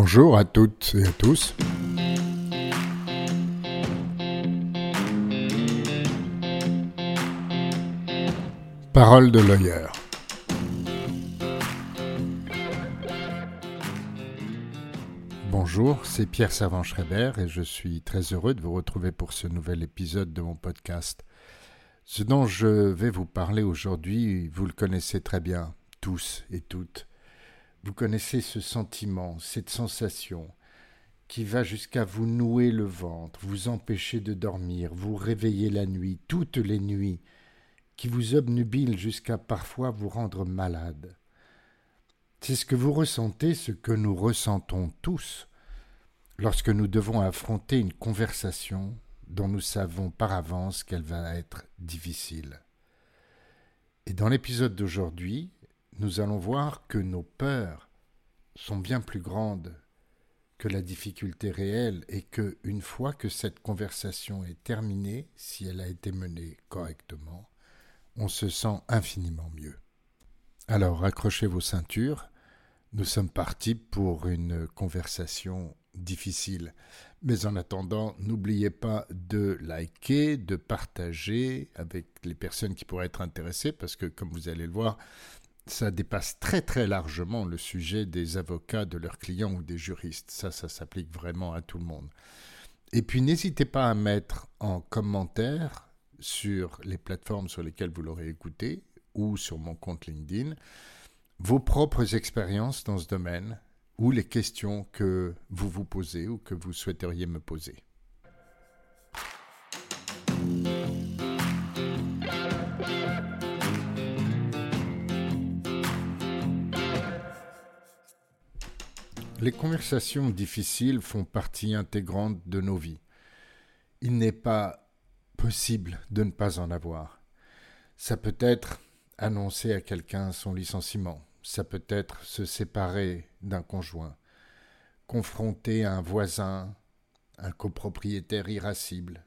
Bonjour à toutes et à tous. Parole de lawyer. Bonjour, c'est Pierre Servan-Schreiber et je suis très heureux de vous retrouver pour ce nouvel épisode de mon podcast. Ce dont je vais vous parler aujourd'hui, vous le connaissez très bien, tous et toutes. Vous connaissez ce sentiment, cette sensation qui va jusqu'à vous nouer le ventre, vous empêcher de dormir, vous réveiller la nuit, toutes les nuits, qui vous obnubile jusqu'à parfois vous rendre malade. C'est ce que vous ressentez, ce que nous ressentons tous, lorsque nous devons affronter une conversation dont nous savons par avance qu'elle va être difficile. Et dans l'épisode d'aujourd'hui, nous allons voir que nos peurs sont bien plus grandes que la difficulté réelle et que, une fois que cette conversation est terminée, si elle a été menée correctement, on se sent infiniment mieux. Alors accrochez vos ceintures, nous sommes partis pour une conversation difficile. Mais en attendant, n'oubliez pas de liker, de partager avec les personnes qui pourraient être intéressées, parce que comme vous allez le voir, ça dépasse très très largement le sujet des avocats, de leurs clients ou des juristes. Ça, ça s'applique vraiment à tout le monde. Et puis n'hésitez pas à mettre en commentaire sur les plateformes sur lesquelles vous l'aurez écouté ou sur mon compte LinkedIn vos propres expériences dans ce domaine ou les questions que vous vous posez ou que vous souhaiteriez me poser. Les conversations difficiles font partie intégrante de nos vies. Il n'est pas possible de ne pas en avoir. Ça peut être annoncer à quelqu'un son licenciement, ça peut être se séparer d'un conjoint, confronter un voisin, un copropriétaire irascible,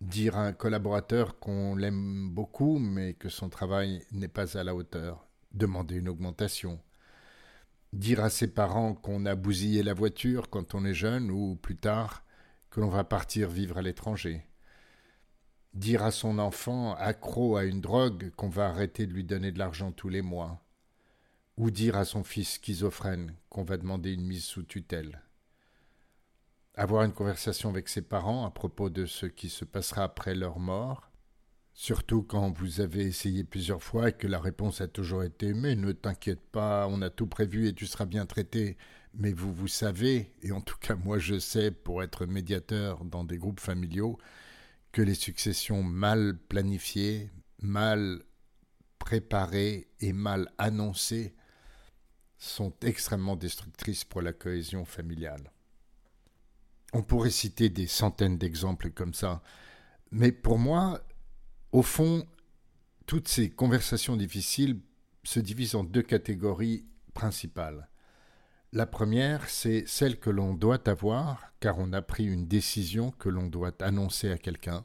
dire à un collaborateur qu'on l'aime beaucoup mais que son travail n'est pas à la hauteur, demander une augmentation, dire à ses parents qu'on a bousillé la voiture quand on est jeune ou plus tard que l'on va partir vivre à l'étranger. Dire à son enfant accro à une drogue qu'on va arrêter de lui donner de l'argent tous les mois. Ou dire à son fils schizophrène qu'on va demander une mise sous tutelle. Avoir une conversation avec ses parents à propos de ce qui se passera après leur mort Surtout quand vous avez essayé plusieurs fois et que la réponse a toujours été Mais ne t'inquiète pas, on a tout prévu et tu seras bien traité. Mais vous, vous savez, et en tout cas moi je sais pour être médiateur dans des groupes familiaux, que les successions mal planifiées, mal préparées et mal annoncées sont extrêmement destructrices pour la cohésion familiale. On pourrait citer des centaines d'exemples comme ça, mais pour moi, au fond, toutes ces conversations difficiles se divisent en deux catégories principales. La première, c'est celle que l'on doit avoir car on a pris une décision que l'on doit annoncer à quelqu'un,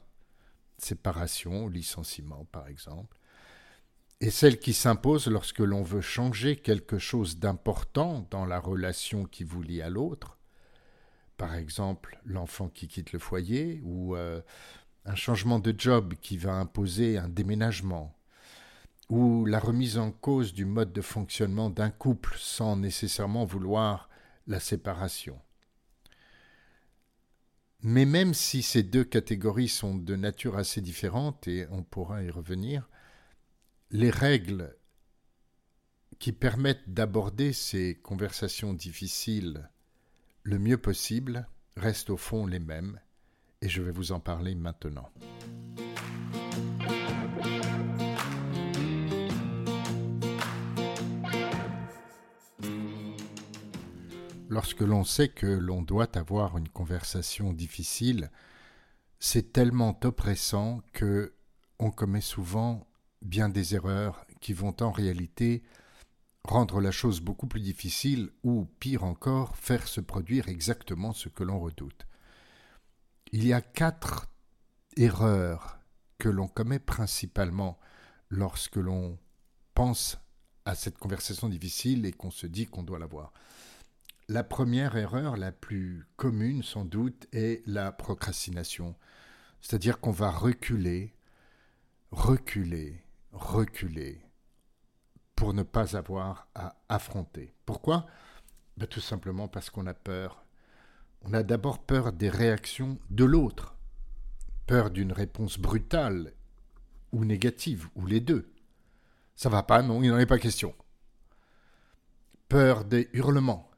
séparation, licenciement par exemple, et celle qui s'impose lorsque l'on veut changer quelque chose d'important dans la relation qui vous lie à l'autre, par exemple l'enfant qui quitte le foyer ou euh, un changement de job qui va imposer un déménagement, ou la remise en cause du mode de fonctionnement d'un couple sans nécessairement vouloir la séparation. Mais même si ces deux catégories sont de nature assez différente, et on pourra y revenir, les règles qui permettent d'aborder ces conversations difficiles le mieux possible restent au fond les mêmes, et je vais vous en parler maintenant. Lorsque l'on sait que l'on doit avoir une conversation difficile, c'est tellement oppressant que on commet souvent bien des erreurs qui vont en réalité rendre la chose beaucoup plus difficile ou, pire encore, faire se produire exactement ce que l'on redoute. Il y a quatre erreurs que l'on commet principalement lorsque l'on pense à cette conversation difficile et qu'on se dit qu'on doit l'avoir. La première erreur, la plus commune sans doute, est la procrastination. C'est-à-dire qu'on va reculer, reculer, reculer pour ne pas avoir à affronter. Pourquoi? Ben, Tout simplement parce qu'on a peur. On a d'abord peur des réactions de l'autre, peur d'une réponse brutale ou négative, ou les deux. Ça va pas, non, il n'en est pas question. Peur des hurlements,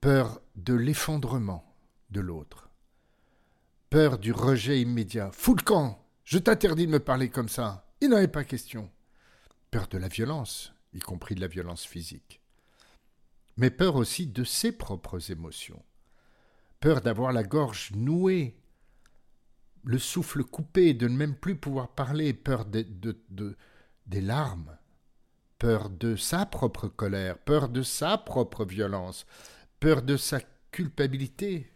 peur de l'effondrement de l'autre, peur du rejet immédiat. Fous le camp Je t'interdis de me parler comme ça Il n'en est pas question. Peur de la violence, y compris de la violence physique. Mais peur aussi de ses propres émotions. Peur d'avoir la gorge nouée, le souffle coupé, de ne même plus pouvoir parler, peur de, de, des larmes, peur de sa propre colère, peur de sa propre violence, peur de sa culpabilité,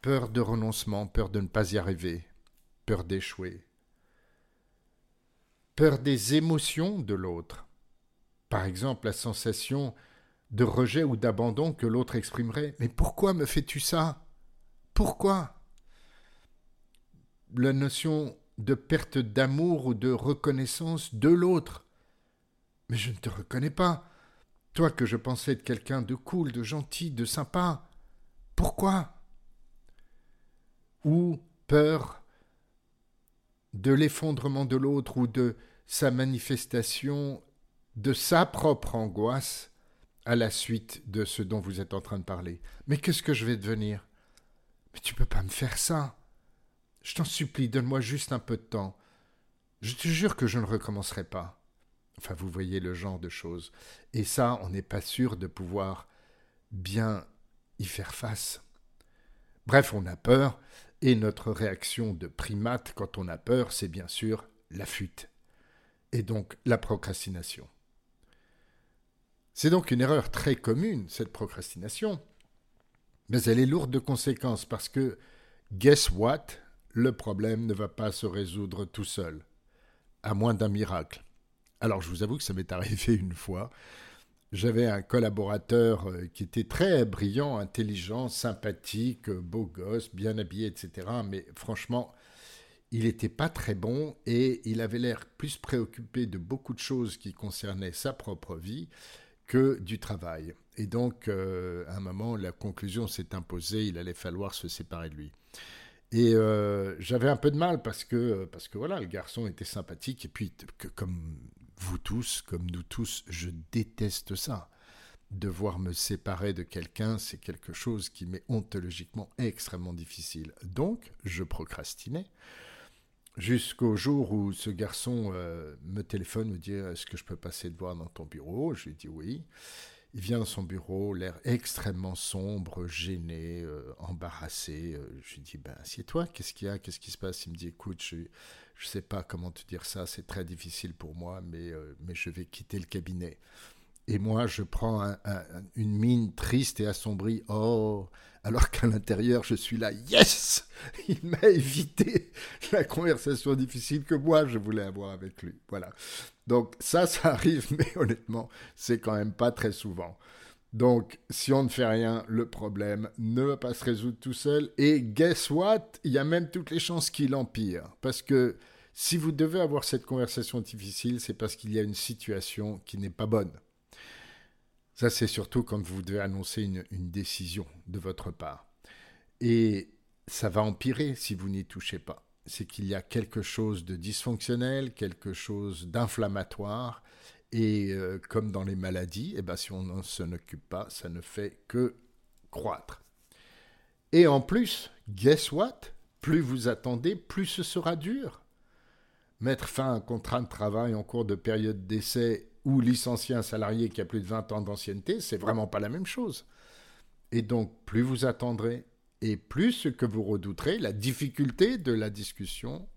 peur de renoncement, peur de ne pas y arriver, peur d'échouer, peur des émotions de l'autre, par exemple la sensation de rejet ou d'abandon que l'autre exprimerait. Mais pourquoi me fais-tu ça? Pourquoi? La notion de perte d'amour ou de reconnaissance de l'autre. Mais je ne te reconnais pas. Toi que je pensais être quelqu'un de cool, de gentil, de sympa, pourquoi? Ou peur de l'effondrement de l'autre ou de sa manifestation de sa propre angoisse à la suite de ce dont vous êtes en train de parler. Mais qu'est-ce que je vais devenir? Mais tu peux pas me faire ça. Je t'en supplie, donne-moi juste un peu de temps. Je te jure que je ne recommencerai pas. Enfin, vous voyez le genre de choses. Et ça, on n'est pas sûr de pouvoir bien y faire face. Bref, on a peur, et notre réaction de primate quand on a peur, c'est bien sûr la fuite, et donc la procrastination. C'est donc une erreur très commune, cette procrastination, mais elle est lourde de conséquences parce que, guess what, le problème ne va pas se résoudre tout seul, à moins d'un miracle. Alors je vous avoue que ça m'est arrivé une fois. J'avais un collaborateur euh, qui était très brillant, intelligent, sympathique, beau gosse, bien habillé, etc. Mais franchement, il n'était pas très bon et il avait l'air plus préoccupé de beaucoup de choses qui concernaient sa propre vie que du travail. Et donc, euh, à un moment, la conclusion s'est imposée, il allait falloir se séparer de lui. Et euh, j'avais un peu de mal parce que, parce que voilà, le garçon était sympathique et puis que, comme vous tous, comme nous tous, je déteste ça. Devoir me séparer de quelqu'un, c'est quelque chose qui m'est ontologiquement extrêmement difficile. Donc, je procrastinais jusqu'au jour où ce garçon euh, me téléphone, me dit Est-ce que je peux passer te voir dans ton bureau? Je lui dis oui. Il vient dans son bureau, l'air extrêmement sombre, gêné, euh, embarrassé. Euh, je lui dis ben, Assieds-toi, qu'est-ce qu'il y a? Qu'est-ce qui se passe? Il me dit Écoute, je, ne sais pas comment te dire ça, c'est très difficile pour moi, mais, mais je vais quitter le cabinet. Et moi, je prends une mine triste et assombrie. Oh, alors qu'à l'intérieur, je suis là. Yes Il m'a évité la conversation difficile que moi, je voulais avoir avec lui. Voilà. Donc ça, ça arrive, mais honnêtement, c'est quand même pas très souvent. Donc, si on ne fait rien, le problème ne va pas se résoudre tout seul. Et guess what? Il y a même toutes les chances qu'il empire. Parce que si vous devez avoir cette conversation difficile, c'est parce qu'il y a une situation qui n'est pas bonne. Ça, c'est surtout quand vous devez annoncer une, décision de votre part. Et ça va empirer si vous n'y touchez pas. C'est qu'il y a quelque chose de dysfonctionnel, quelque chose d'inflammatoire, et euh, comme dans les maladies, eh ben, si on ne s'en occupe pas, ça ne fait que croître. Et en plus, guess what? Plus vous attendez, plus ce sera dur. Mettre fin à un contrat de travail en cours de période d'essai ou licencier un salarié qui a plus de 20 ans d'ancienneté, c'est vraiment pas la même chose. Et donc, plus vous attendrez, et plus ce que vous redouterez, la difficulté de la discussion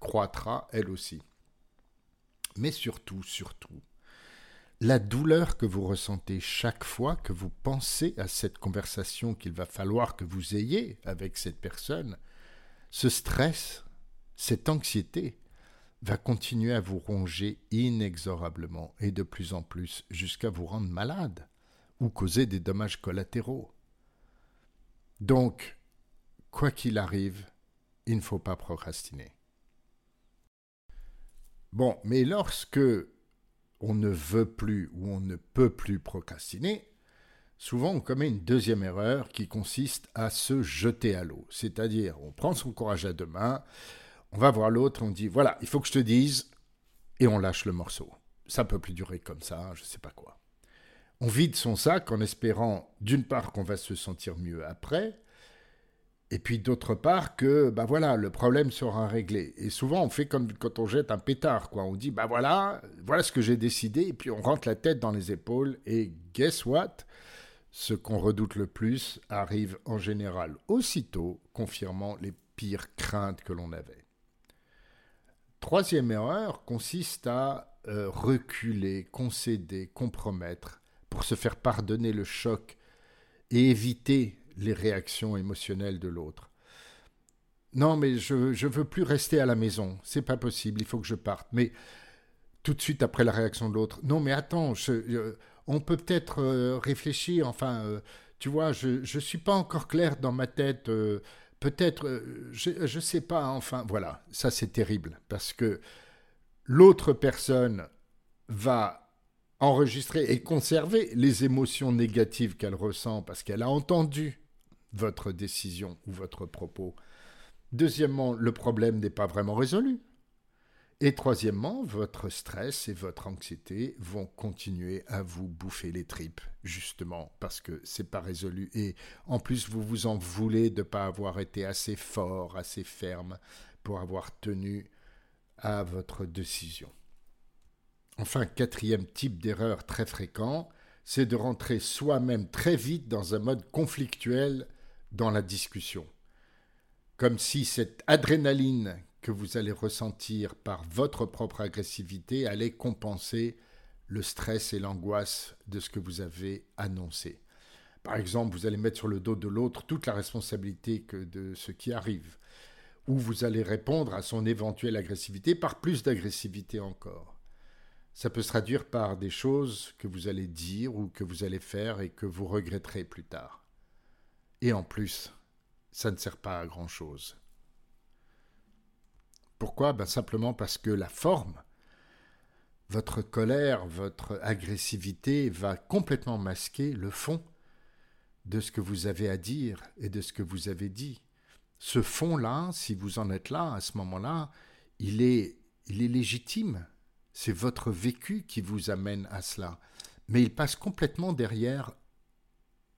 croîtra elle aussi mais surtout, surtout, la douleur que vous ressentez chaque fois que vous pensez à cette conversation qu'il va falloir que vous ayez avec cette personne, ce stress, cette anxiété, va continuer à vous ronger inexorablement et de plus en plus jusqu'à vous rendre malade ou causer des dommages collatéraux. Donc, quoi qu'il arrive, il ne faut pas procrastiner. Bon, mais lorsque on ne veut plus ou on ne peut plus procrastiner, souvent on commet une deuxième erreur qui consiste à se jeter à l'eau. C'est-à-dire, on prend son courage à deux mains, on va voir l'autre, on dit voilà, il faut que je te dise, et on lâche le morceau. Ça peut plus durer comme ça, je ne sais pas quoi. On vide son sac en espérant d'une part qu'on va se sentir mieux après, et puis d'autre part que ben voilà, le problème sera réglé. Et souvent on fait comme quand on jette un pétard, quoi. On dit ben voilà, voilà ce que j'ai décidé, et puis on rentre la tête dans les épaules, et guess what? Ce qu'on redoute le plus arrive en général aussitôt, confirmant les pires craintes que l'on avait. Troisième erreur consiste à euh, reculer, concéder, compromettre pour se faire pardonner le choc et éviter les réactions émotionnelles de l'autre. Non, mais je ne veux plus rester à la maison. C'est pas possible. Il faut que je parte. Mais tout de suite après la réaction de l'autre. Non, mais attends. On peut peut-être euh, réfléchir. Enfin, euh, tu vois, je ne suis pas encore clair dans ma tête. Peut-être, je ne sais pas. Enfin, voilà. Ça, c'est terrible parce que l'autre personne va enregistrer et conserver les émotions négatives qu'elle ressent parce qu'elle a entendu votre décision ou votre propos. Deuxièmement, le problème n'est pas vraiment résolu. Et troisièmement, votre stress et votre anxiété vont continuer à vous bouffer les tripes, justement parce que c'est pas résolu. Et en plus, vous vous en voulez de ne pas avoir été assez fort, assez ferme pour avoir tenu à votre décision. Enfin, quatrième type d'erreur très fréquent, c'est de rentrer soi-même très vite dans un mode conflictuel dans la discussion. Comme si cette adrénaline que vous allez ressentir par votre propre agressivité allait compenser le stress et l'angoisse de ce que vous avez annoncé. Par exemple, vous allez mettre sur le dos de l'autre toute la responsabilité de ce qui arrive, ou vous allez répondre à son éventuelle agressivité par plus d'agressivité encore. Ça peut se traduire par des choses que vous allez dire ou que vous allez faire et que vous regretterez plus tard. Et en plus, ça ne sert pas à grand-chose. Pourquoi? Ben Simplement parce que la forme, votre colère, votre agressivité va complètement masquer le fond de ce que vous avez à dire et de ce que vous avez dit. Ce fond-là, si vous en êtes là, à ce moment-là, il est, il est légitime. C'est votre vécu qui vous amène à cela. Mais il passe complètement derrière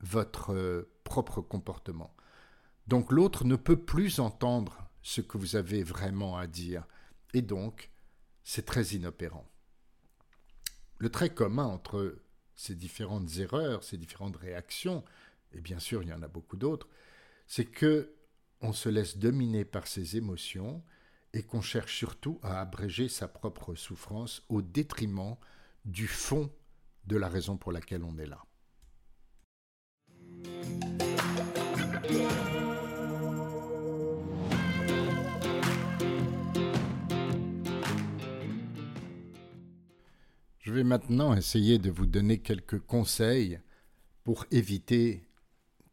votre euh, propre comportement. Donc l'autre ne peut plus entendre ce que vous avez vraiment à dire, et donc c'est très inopérant. Le trait commun entre ces différentes erreurs, ces différentes réactions, et bien sûr il y en a beaucoup d'autres, c'est que on se laisse dominer par ses émotions et qu'on cherche surtout à abréger sa propre souffrance au détriment du fond de la raison pour laquelle on est là. Je vais maintenant essayer de vous donner quelques conseils pour éviter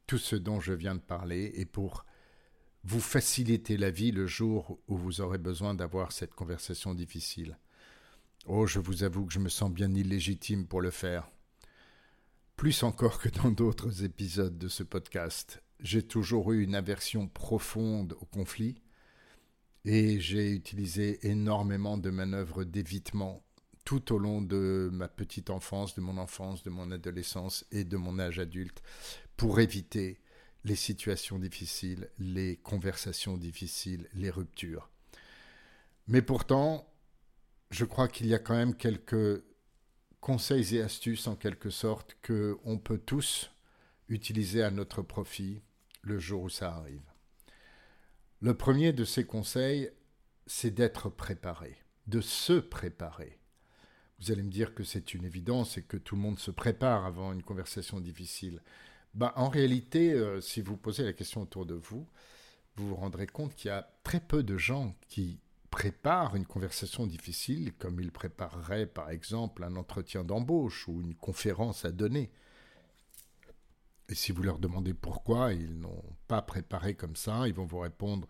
tout ce dont je viens de parler et pour vous faciliter la vie le jour où vous aurez besoin d'avoir cette conversation difficile. Oh, je vous avoue que je me sens bien illégitime pour le faire plus encore que dans d'autres épisodes de ce podcast. J'ai toujours eu une aversion profonde au conflit et j'ai utilisé énormément de manœuvres d'évitement tout au long de ma petite enfance, de mon enfance, de mon adolescence et de mon âge adulte pour éviter les situations difficiles, les conversations difficiles, les ruptures. Mais pourtant, je crois qu'il y a quand même quelques conseils et astuces en quelque sorte que on peut tous utiliser à notre profit le jour où ça arrive. Le premier de ces conseils, c'est d'être préparé, de se préparer. Vous allez me dire que c'est une évidence et que tout le monde se prépare avant une conversation difficile. Bah, en réalité, euh, si vous posez la question autour de vous, vous vous rendrez compte qu'il y a très peu de gens qui prépare une conversation difficile comme il préparerait par exemple un entretien d'embauche ou une conférence à donner. Et si vous leur demandez pourquoi, ils n'ont pas préparé comme ça, ils vont vous répondre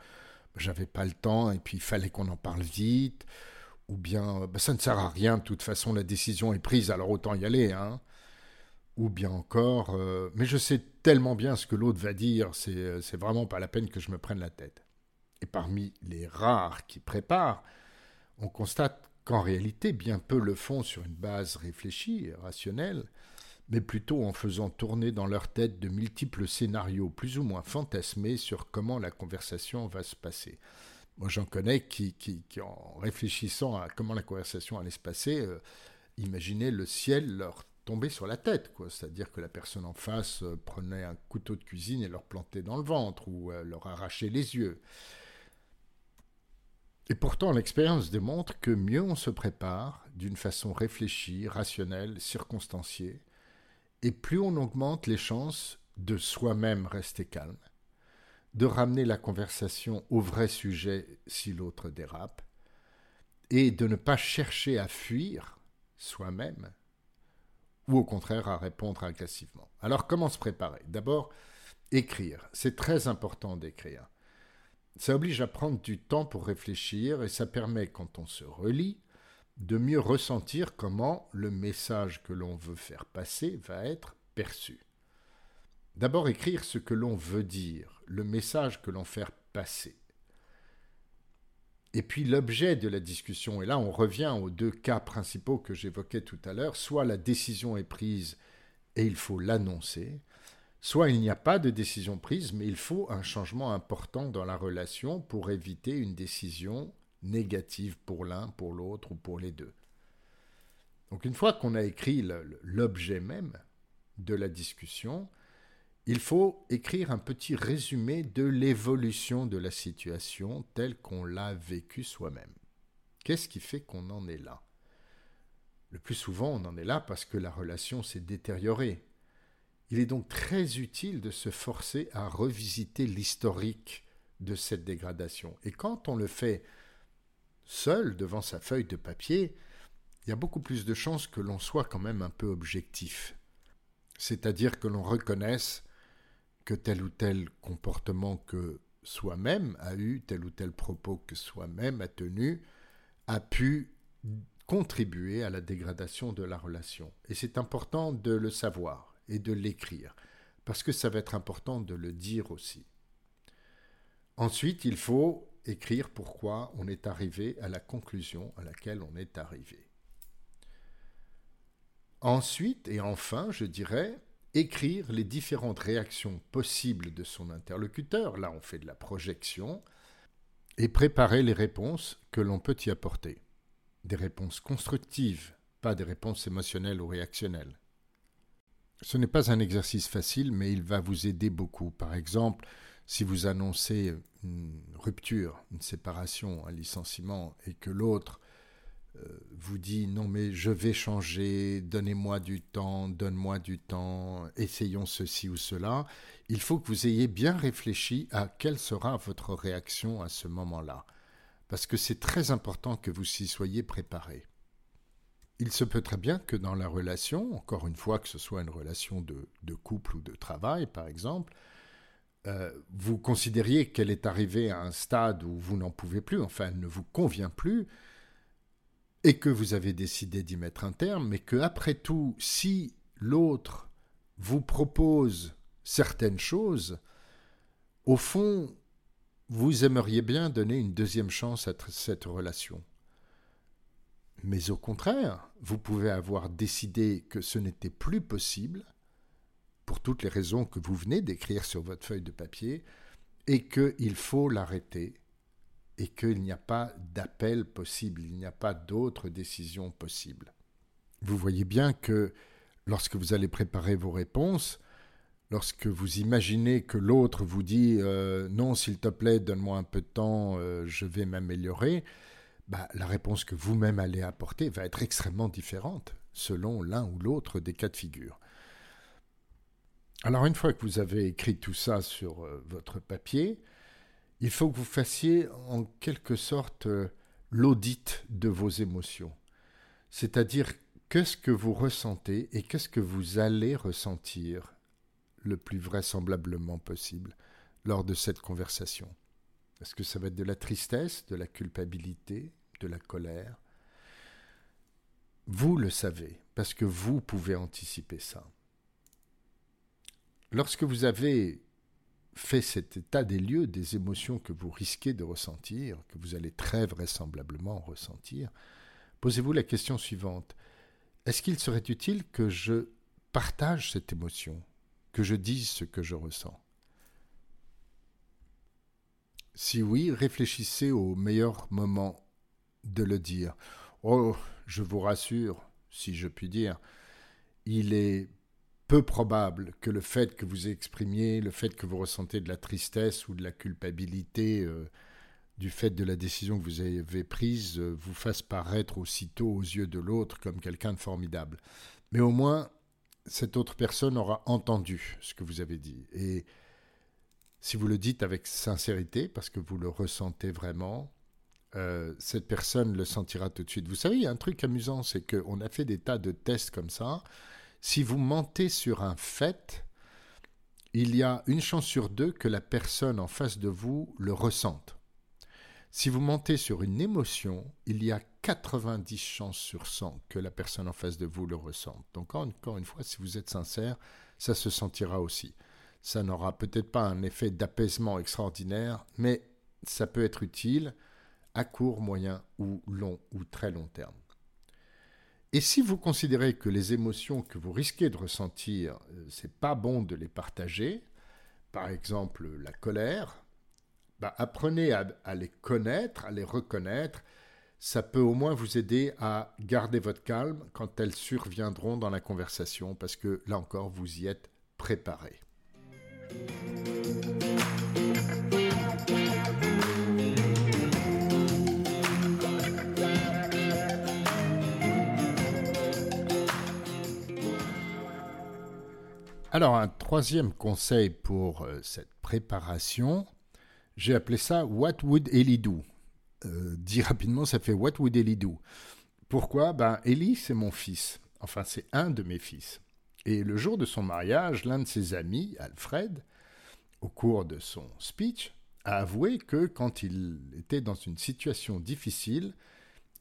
j'avais pas le temps et puis il fallait qu'on en parle vite, ou bien bah, ça ne sert à rien, de toute façon la décision est prise, alors autant y aller. Hein. Ou bien encore, euh, mais je sais tellement bien ce que l'autre va dire, c'est, c'est vraiment pas la peine que je me prenne la tête. Et parmi les rares qui préparent, on constate qu'en réalité, bien peu le font sur une base réfléchie et rationnelle, mais plutôt en faisant tourner dans leur tête de multiples scénarios plus ou moins fantasmés sur comment la conversation va se passer. Moi, j'en connais qui, en réfléchissant à comment la conversation allait se passer, euh, imaginaient le ciel leur tomber sur la tête. C'est-à-dire que la personne en face euh, prenait un couteau de cuisine et leur plantait dans le ventre ou euh, leur arrachait les yeux. Et pourtant, l'expérience démontre que mieux on se prépare, d'une façon réfléchie, rationnelle, circonstanciée, et plus on augmente les chances de soi-même rester calme, de ramener la conversation au vrai sujet si l'autre dérape, et de ne pas chercher à fuir soi-même, ou au contraire à répondre agressivement. Alors comment se préparer? D'abord, écrire. C'est très important d'écrire. Ça oblige à prendre du temps pour réfléchir et ça permet, quand on se relit, de mieux ressentir comment le message que l'on veut faire passer va être perçu. D'abord écrire ce que l'on veut dire, le message que l'on fait passer. Et puis l'objet de la discussion, et là on revient aux deux cas principaux que j'évoquais tout à l'heure, soit la décision est prise et il faut l'annoncer, soit il n'y a pas de décision prise, mais il faut un changement important dans la relation pour éviter une décision négative pour l'un, pour l'autre ou pour les deux. Donc une fois qu'on a écrit l'objet même de la discussion, il faut écrire un petit résumé de l'évolution de la situation telle qu'on l'a vécue soi-même. Qu'est-ce qui fait qu'on en est là? Le plus souvent, on en est là parce que la relation s'est détériorée. Il est donc très utile de se forcer à revisiter l'historique de cette dégradation. Et quand on le fait seul devant sa feuille de papier, il y a beaucoup plus de chances que l'on soit quand même un peu objectif. C'est-à-dire que l'on reconnaisse que tel ou tel comportement que soi-même a eu, tel ou tel propos que soi-même a tenu, a pu contribuer à la dégradation de la relation. Et c'est important de le savoir et de l'écrire, parce que ça va être important de le dire aussi. Ensuite, il faut écrire pourquoi on est arrivé à la conclusion à laquelle on est arrivé. Ensuite et enfin, je dirais, écrire les différentes réactions possibles de son interlocuteur, là on fait de la projection, et préparer les réponses que l'on peut y apporter. Des réponses constructives, pas des réponses émotionnelles ou réactionnelles. Ce n'est pas un exercice facile, mais il va vous aider beaucoup. Par exemple, si vous annoncez une rupture, une séparation, un licenciement, et que l'autre vous dit non mais je vais changer, donnez-moi du temps, donne-moi du temps, essayons ceci ou cela, il faut que vous ayez bien réfléchi à quelle sera votre réaction à ce moment-là. Parce que c'est très important que vous y soyez préparé. Il se peut très bien que dans la relation, encore une fois que ce soit une relation de, de couple ou de travail par exemple, euh, vous considériez qu'elle est arrivée à un stade où vous n'en pouvez plus, enfin elle ne vous convient plus, et que vous avez décidé d'y mettre un terme, mais que après tout, si l'autre vous propose certaines choses, au fond, vous aimeriez bien donner une deuxième chance à cette relation. Mais au contraire, vous pouvez avoir décidé que ce n'était plus possible, pour toutes les raisons que vous venez d'écrire sur votre feuille de papier, et qu'il faut l'arrêter, et qu'il n'y a pas d'appel possible, il n'y a pas d'autre décision possible. Vous voyez bien que lorsque vous allez préparer vos réponses, lorsque vous imaginez que l'autre vous dit euh, non, s'il te plaît, donne-moi un peu de temps, euh, je vais m'améliorer, bah, la réponse que vous-même allez apporter va être extrêmement différente selon l'un ou l'autre des cas de figure. Alors une fois que vous avez écrit tout ça sur euh, votre papier, il faut que vous fassiez en quelque sorte euh, l'audit de vos émotions. C'est-à-dire qu'est-ce que vous ressentez et qu'est-ce que vous allez ressentir le plus vraisemblablement possible lors de cette conversation? Est-ce que ça va être de la tristesse, de la culpabilité, de la colère? Vous le savez, parce que vous pouvez anticiper ça. Lorsque vous avez fait cet état des lieux des émotions que vous risquez de ressentir, que vous allez très vraisemblablement ressentir, posez-vous la question suivante. Est-ce qu'il serait utile que je partage cette émotion, que je dise ce que je ressens? Si oui, réfléchissez au meilleur moment de le dire. Oh, je vous rassure, si je puis dire, il est peu probable que le fait que vous exprimiez, le fait que vous ressentez de la tristesse ou de la culpabilité euh, du fait de la décision que vous avez prise euh, vous fasse paraître aussitôt aux yeux de l'autre comme quelqu'un de formidable. Mais au moins, cette autre personne aura entendu ce que vous avez dit. Et si vous le dites avec sincérité, parce que vous le ressentez vraiment, euh, cette personne le sentira tout de suite. Vous savez, il y a un truc amusant, c'est qu'on a fait des tas de tests comme ça. Si vous mentez sur un fait, il y a une chance sur deux que la personne en face de vous le ressente. Si vous mentez sur une émotion, il y a 90 chances sur 100 que la personne en face de vous le ressente. Donc encore une fois, si vous êtes sincère, ça se sentira aussi. Ça n'aura peut-être pas un effet d'apaisement extraordinaire, mais ça peut être utile à court, moyen ou long ou très long terme. Et si vous considérez que les émotions que vous risquez de ressentir, euh, c'est pas bon de les partager, par exemple la colère, bah, apprenez à, à, les connaître, à les reconnaître. Ça peut au moins vous aider à garder votre calme quand elles surviendront dans la conversation, parce que là encore, vous y êtes préparé. Alors, un troisième conseil pour euh, cette préparation, j'ai appelé ça What would Ellie do? Euh, Dit rapidement, ça fait What would Ellie do? Pourquoi? Ben, Ellie, c'est mon fils. Enfin, c'est un de mes fils. Et le jour de son mariage, l'un de ses amis, Alfred, au cours de son speech, a avoué que quand il était dans une situation difficile,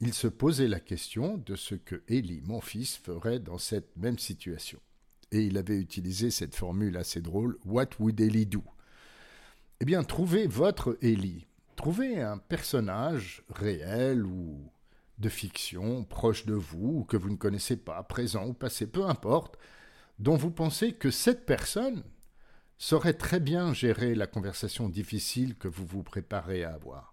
il se posait la question de ce que Ellie, mon fils, ferait dans cette même situation et il avait utilisé cette formule assez drôle What would Ellie do? Eh bien, trouvez votre Ellie. Trouvez un personnage réel ou de fiction proche de vous ou que vous ne connaissez pas, présent ou passé, peu importe, dont vous pensez que cette personne saurait très bien gérer la conversation difficile que vous vous préparez à avoir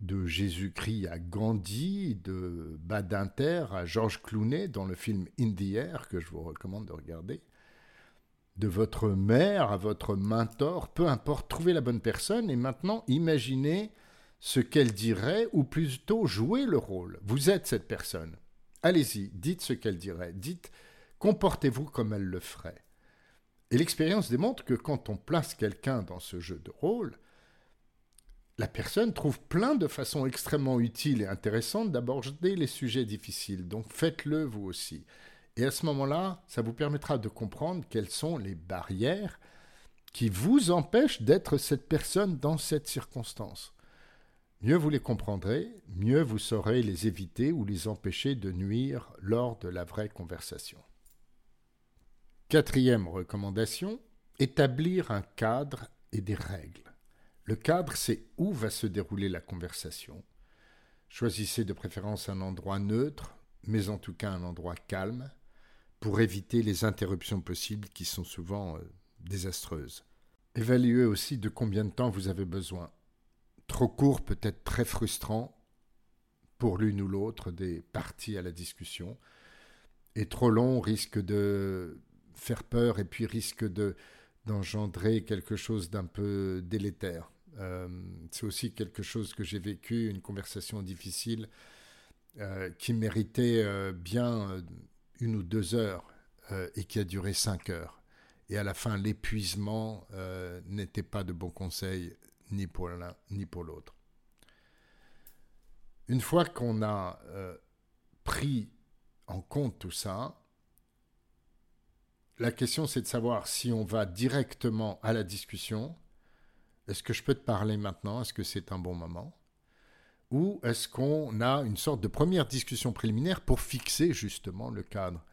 de Jésus-Christ à Gandhi, de Badinter à Georges Clooney dans le film In Air que je vous recommande de regarder, de votre mère à votre mentor, peu importe, trouvez la bonne personne et maintenant imaginez ce qu'elle dirait ou plutôt jouez le rôle. Vous êtes cette personne. Allez-y, dites ce qu'elle dirait, dites, comportez-vous comme elle le ferait. Et l'expérience démontre que quand on place quelqu'un dans ce jeu de rôle, la personne trouve plein de façons extrêmement utiles et intéressantes d'aborder les sujets difficiles. Donc faites-le vous aussi. Et à ce moment-là, ça vous permettra de comprendre quelles sont les barrières qui vous empêchent d'être cette personne dans cette circonstance. Mieux vous les comprendrez, mieux vous saurez les éviter ou les empêcher de nuire lors de la vraie conversation. Quatrième recommandation, établir un cadre et des règles. Le cadre, c'est où va se dérouler la conversation. Choisissez de préférence un endroit neutre, mais en tout cas un endroit calme, pour éviter les interruptions possibles qui sont souvent euh, désastreuses. Évaluez aussi de combien de temps vous avez besoin. Trop court peut être très frustrant pour l'une ou l'autre des parties à la discussion, et trop long risque de faire peur et puis risque de d'engendrer quelque chose d'un peu délétère. Euh, c'est aussi quelque chose que j'ai vécu, une conversation difficile euh, qui méritait euh, bien une ou deux heures et qui a duré cinq heures. Et à la fin, l'épuisement n'était pas de bon conseil ni pour l'un ni pour l'autre. Une fois qu'on a pris en compte tout ça, la question c'est de savoir si on va directement à la discussion. Est-ce que je peux te parler maintenant? Est-ce que c'est un bon moment? Ou est-ce qu'on a une sorte de première discussion préliminaire pour fixer justement le cadre?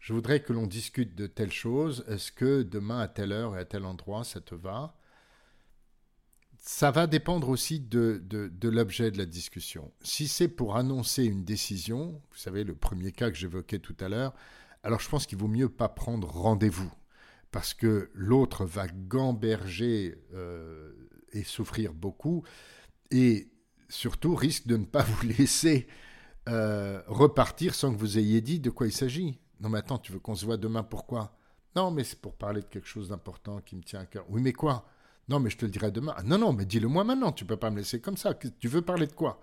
Je voudrais que l'on discute de telle chose. Est-ce que demain à telle heure et à tel endroit ça te va? Ça va dépendre aussi de, de, l'objet de la discussion. Si c'est pour annoncer une décision, vous savez, le premier cas que j'évoquais tout à l'heure, alors je pense qu'il vaut mieux pas prendre rendez-vous, parce que l'autre va gamberger euh, et souffrir beaucoup, et surtout risque de ne pas vous laisser euh, repartir sans que vous ayez dit de quoi il s'agit. Non mais attends, tu veux qu'on se voit demain, pourquoi? Non mais c'est pour parler de quelque chose d'important qui me tient à cœur. Oui mais quoi? Non, mais je te le dirai demain. Ah, non, non, mais dis-le moi maintenant. Tu peux pas me laisser comme ça. Tu veux parler de quoi?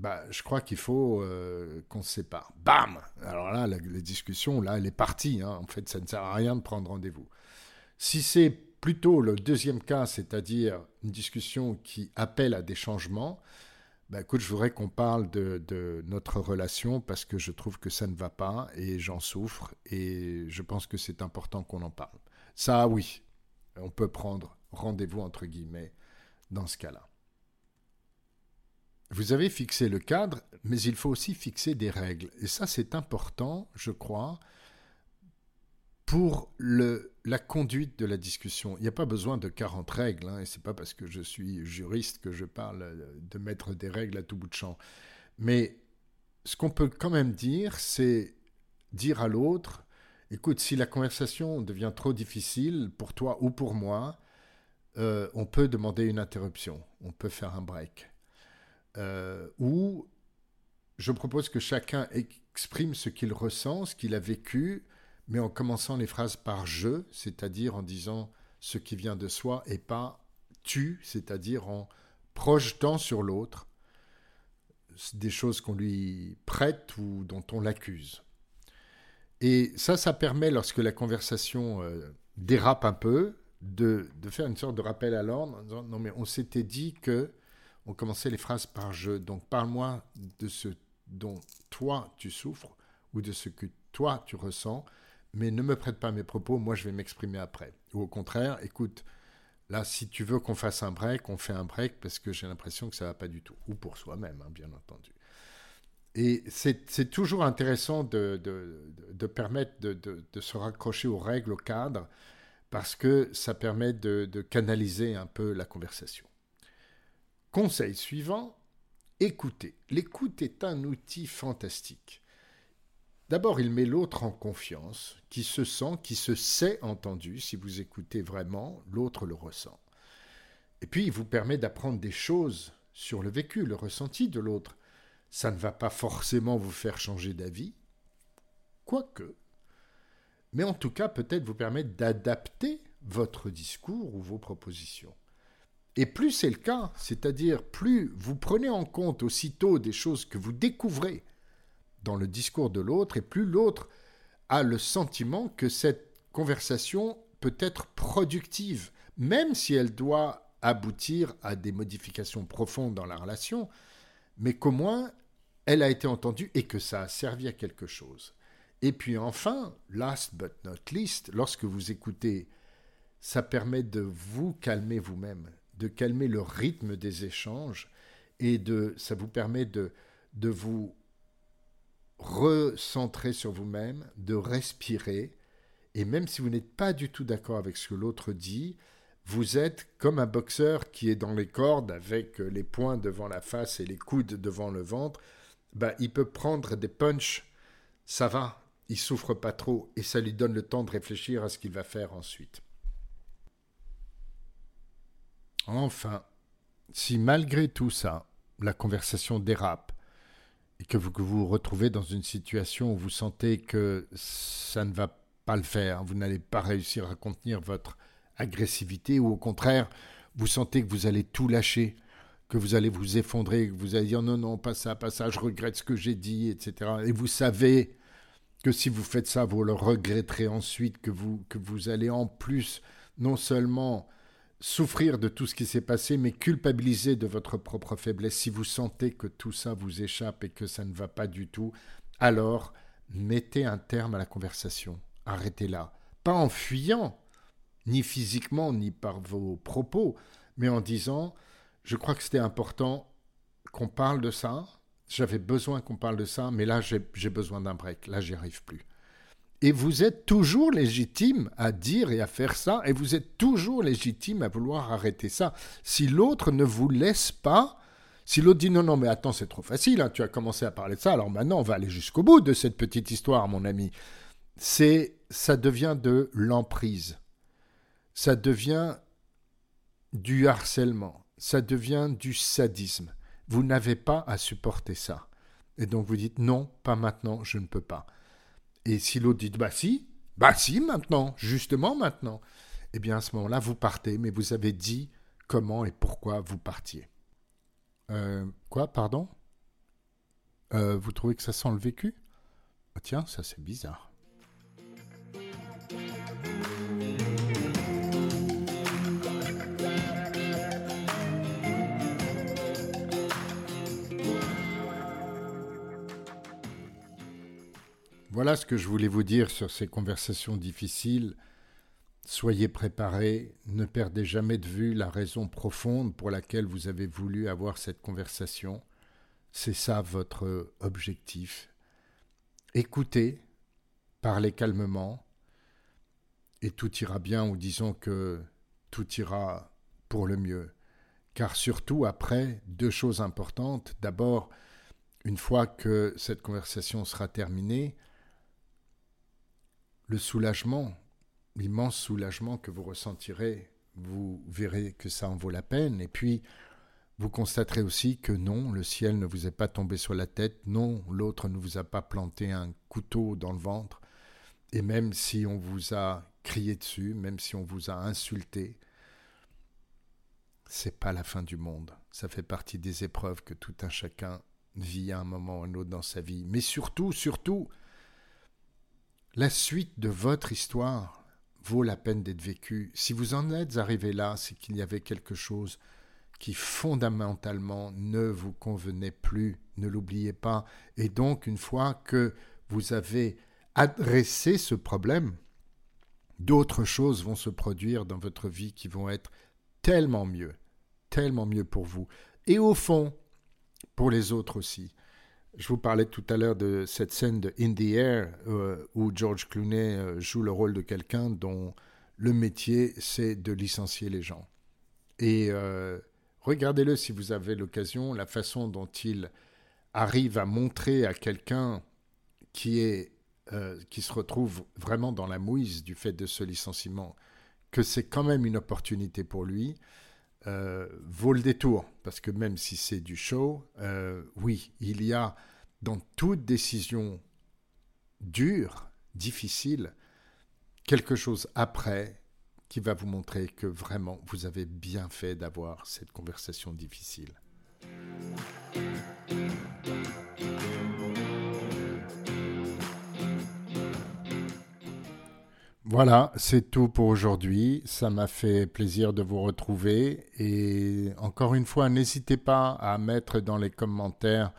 Bah, je crois qu'il faut euh, qu'on se sépare. Bam Alors là, la, discussion, là, elle est partie. Hein. En fait, ça ne sert à rien de prendre rendez-vous. Si c'est plutôt le deuxième cas, c'est-à-dire une discussion qui appelle à des changements, bah, écoute, je voudrais qu'on parle de, de, notre relation parce que je trouve que ça ne va pas et j'en souffre et je pense que c'est important qu'on en parle. Ça, oui, on peut prendre rendez-vous entre guillemets dans ce cas-là. Vous avez fixé le cadre, mais il faut aussi fixer des règles. Et ça, c'est important, je crois, pour la conduite de la discussion. Il n'y a pas besoin de 40 règles, hein, et ce n'est pas parce que je suis juriste que je parle de mettre des règles à tout bout de champ. Mais ce qu'on peut quand même dire, c'est dire à l'autre, écoute, si la conversation devient trop difficile pour toi ou pour moi, euh, on peut demander une interruption, on peut faire un break. Euh, ou je propose que chacun exprime ce qu'il ressent, ce qu'il a vécu, mais en commençant les phrases par je, c'est-à-dire en disant ce qui vient de soi, et pas tu, c'est-à-dire en projetant sur l'autre des choses qu'on lui prête ou dont on l'accuse. Et ça, ça permet, lorsque la conversation euh, dérape un peu, de, faire une sorte de rappel à l'ordre en disant non mais on s'était dit que on commençait les phrases par je. Donc parle-moi de ce dont toi tu souffres ou de ce que toi tu ressens mais ne me prête pas mes propos moi je vais m'exprimer après. Ou au contraire écoute là si tu veux qu'on fasse un break on fait un break parce que j'ai l'impression que ça va pas du tout. Ou pour soi-même hein, bien entendu. Et c'est toujours intéressant de, de, permettre de, se raccrocher aux règles, au cadre, parce que ça permet de, canaliser un peu la conversation. Conseil suivant, écoutez. L'écoute est un outil fantastique. D'abord, il met l'autre en confiance, qui se sent, qui se sait entendu. Si vous écoutez vraiment, l'autre le ressent. Et puis, il vous permet d'apprendre des choses sur le vécu, le ressenti de l'autre. Ça ne va pas forcément vous faire changer d'avis, quoique mais en tout cas peut-être vous permettre d'adapter votre discours ou vos propositions. Et plus c'est le cas, c'est-à-dire plus vous prenez en compte aussitôt des choses que vous découvrez dans le discours de l'autre, et plus l'autre a le sentiment que cette conversation peut être productive, même si elle doit aboutir à des modifications profondes dans la relation, mais qu'au moins elle a été entendue et que ça a servi à quelque chose. Et puis enfin, last but not least, lorsque vous écoutez, ça permet de vous calmer vous-même, de calmer le rythme des échanges et de, ça vous permet de, vous recentrer sur vous-même, de respirer. Et même si vous n'êtes pas du tout d'accord avec ce que l'autre dit, vous êtes comme un boxeur qui est dans les cordes avec les poings devant la face et les coudes devant le ventre. Ben, il peut prendre des punches, ça va, il souffre pas trop et ça lui donne le temps de réfléchir à ce qu'il va faire ensuite. Enfin, si malgré tout ça, la conversation dérape et que vous vous, retrouvez dans une situation où vous sentez que ça ne va pas le faire, vous n'allez pas réussir à contenir votre agressivité ou au contraire, vous sentez que vous allez tout lâcher, que vous allez vous effondrer, que vous allez dire non, non, pas ça, pas ça, je regrette ce que j'ai dit, etc. Et vous savez que si vous faites ça, vous le regretterez ensuite, que vous, que vous allez en plus non seulement souffrir de tout ce qui s'est passé, mais culpabiliser de votre propre faiblesse. Si vous sentez que tout ça vous échappe et que ça ne va pas du tout, alors mettez un terme à la conversation. arrêtez-la. Pas en fuyant, ni physiquement, ni par vos propos, mais en disant, je crois que c'était important qu'on parle de ça, j'avais besoin qu'on parle de ça, mais là j'ai besoin d'un break, là j'y arrive plus. Et vous êtes toujours légitime à dire et à faire ça, et vous êtes toujours légitime à vouloir arrêter ça. Si l'autre ne vous laisse pas, si l'autre dit non, non, mais attends, c'est trop facile, hein, tu as commencé à parler de ça, alors maintenant on va aller jusqu'au bout de cette petite histoire, mon ami. C'est, ça devient de l'emprise, ça devient du harcèlement, ça devient du sadisme. Vous n'avez pas à supporter ça. Et donc vous dites non, pas maintenant, je ne peux pas. Et si l'autre dit bah si, bah si maintenant, justement maintenant, eh bien à ce moment-là, vous partez, mais vous avez dit comment et pourquoi vous partiez. Euh, quoi, pardon? Euh, Vous trouvez que ça sent le vécu? Oh, Tiens, ça c'est bizarre. Voilà ce que je voulais vous dire sur ces conversations difficiles. Soyez préparés, ne perdez jamais de vue la raison profonde pour laquelle vous avez voulu avoir cette conversation. C'est ça votre objectif. Écoutez, parlez calmement, et tout ira bien, ou disons que tout ira pour le mieux. Car surtout après, deux choses importantes. D'abord, une fois que cette conversation sera terminée, le soulagement, l'immense soulagement que vous ressentirez, vous verrez que ça en vaut la peine. Et puis, vous constaterez aussi que non, le ciel ne vous est pas tombé sur la tête, non, l'autre ne vous a pas planté un couteau dans le ventre. Et même si on vous a crié dessus, même si on vous a insulté, c'est pas la fin du monde. Ça fait partie des épreuves que tout un chacun vit à un moment ou à un autre dans sa vie. Mais surtout, surtout, la suite de votre histoire vaut la peine d'être vécue. Si vous en êtes arrivé là, c'est qu'il y avait quelque chose qui fondamentalement ne vous convenait plus, ne l'oubliez pas. Et donc, une fois que vous avez adressé ce problème, d'autres choses vont se produire dans votre vie qui vont être tellement mieux, tellement mieux pour vous. Et au fond, pour les autres aussi. Je vous parlais tout à l'heure de cette scène de In the Air euh, où George Clooney euh, joue le rôle de quelqu'un dont le métier c'est de licencier les gens. Et euh, regardez-le si vous avez l'occasion, la façon dont il arrive à montrer à quelqu'un qui est qui se retrouve vraiment dans la mouise du fait de ce licenciement que c'est quand même une opportunité pour lui. Euh, vaut le détour, parce que même si c'est du show, euh, oui, il y a dans toute décision dure, difficile, quelque chose après qui va vous montrer que vraiment vous avez bien fait d'avoir cette conversation difficile. Voilà, c'est tout pour aujourd'hui. Ça m'a fait plaisir de vous retrouver. Et encore une fois, n'hésitez pas à mettre dans les commentaires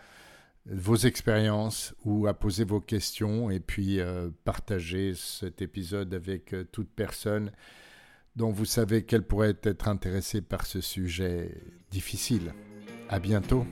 vos expériences ou à poser vos questions et puis euh, partager cet épisode avec euh, toute personne dont vous savez qu'elle pourrait être intéressée par ce sujet difficile. À bientôt.